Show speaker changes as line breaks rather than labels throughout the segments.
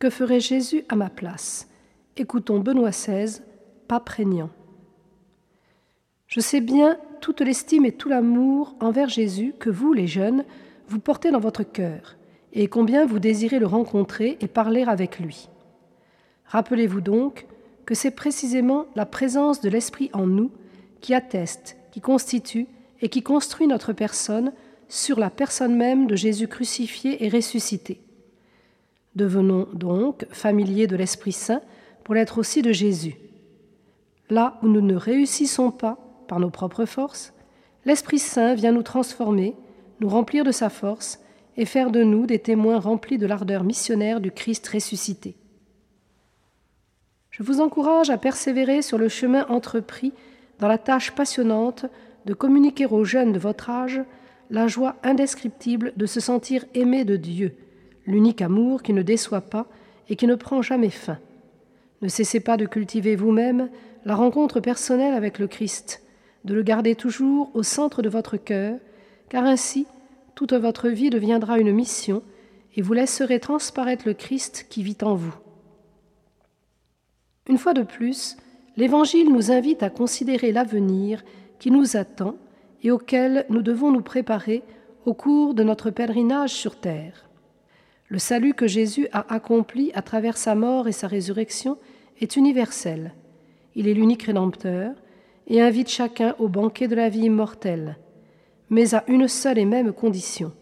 Que ferait Jésus à ma place? Écoutons Benoît XVI, pas prégnant. Je sais bien toute l'estime et tout l'amour envers Jésus que vous, les jeunes, vous portez dans votre cœur, et combien vous désirez le rencontrer et parler avec lui. Rappelez-vous donc que c'est précisément la présence de l'Esprit en nous qui atteste, qui constitue et qui construit notre personne sur la personne même de Jésus crucifié et ressuscité. Devenons donc familiers de l'Esprit Saint pour l'être aussi de Jésus. Là où nous ne réussissons pas par nos propres forces, l'Esprit Saint vient nous transformer, nous remplir de sa force et faire de nous des témoins remplis de l'ardeur missionnaire du Christ ressuscité. Je vous encourage à persévérer sur le chemin entrepris dans la tâche passionnante de communiquer aux jeunes de votre âge la joie indescriptible de se sentir aimé de Dieu, l'unique amour qui ne déçoit pas et qui ne prend jamais fin. Ne cessez pas de cultiver vous-même la rencontre personnelle avec le Christ, de le garder toujours au centre de votre cœur, car ainsi toute votre vie deviendra une mission et vous laisserez transparaître le Christ qui vit en vous. Une fois de plus, l'Évangile nous invite à considérer l'avenir qui nous attend et auquel nous devons nous préparer au cours de notre pèlerinage sur terre. Le salut que Jésus a accompli à travers sa mort et sa résurrection est universel. Il est l'unique rédempteur et invite chacun au banquet de la vie immortelle, mais à une seule et même condition,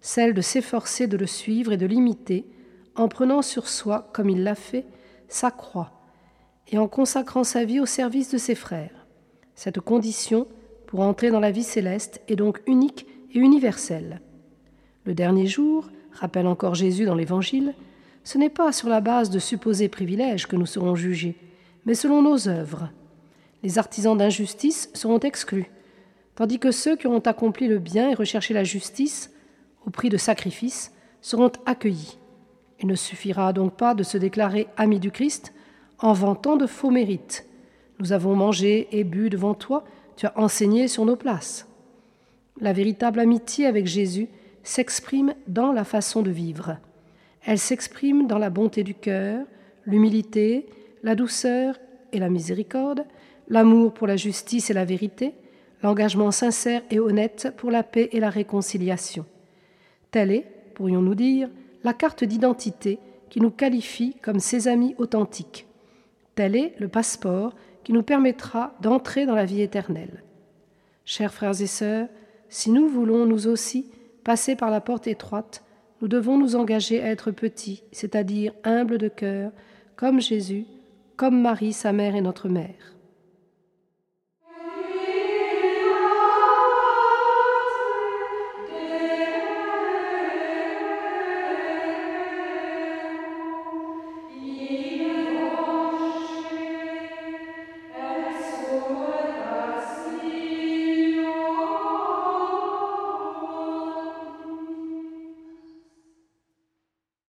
celle de s'efforcer de le suivre et de l'imiter en prenant sur soi, comme il l'a fait, sa croix et en consacrant sa vie au service de ses frères. Cette condition, pour entrer dans la vie céleste, est donc unique et universelle. Le dernier jour, rappelle encore Jésus dans l'Évangile, ce n'est pas sur la base de supposés privilèges que nous serons jugés, mais selon nos œuvres. Les artisans d'injustice seront exclus, tandis que ceux qui auront accompli le bien et recherché la justice, au prix de sacrifices, seront accueillis. Il ne suffira donc pas de se déclarer ami du Christ, en vantant de faux mérites. Nous avons mangé et bu devant toi, tu as enseigné sur nos places. La véritable amitié avec Jésus s'exprime dans la façon de vivre. Elle s'exprime dans la bonté du cœur, l'humilité, la douceur et la miséricorde, l'amour pour la justice et la vérité, l'engagement sincère et honnête pour la paix et la réconciliation. Telle est, pourrions-nous dire, la carte d'identité qui nous qualifie comme ses amis authentiques. Tel est le passeport qui nous permettra d'entrer dans la vie éternelle. Chers frères et sœurs, si nous voulons nous aussi passer par la porte étroite, nous devons nous engager à être petits, c'est-à-dire humbles de cœur, comme Jésus, comme Marie, sa mère et notre mère.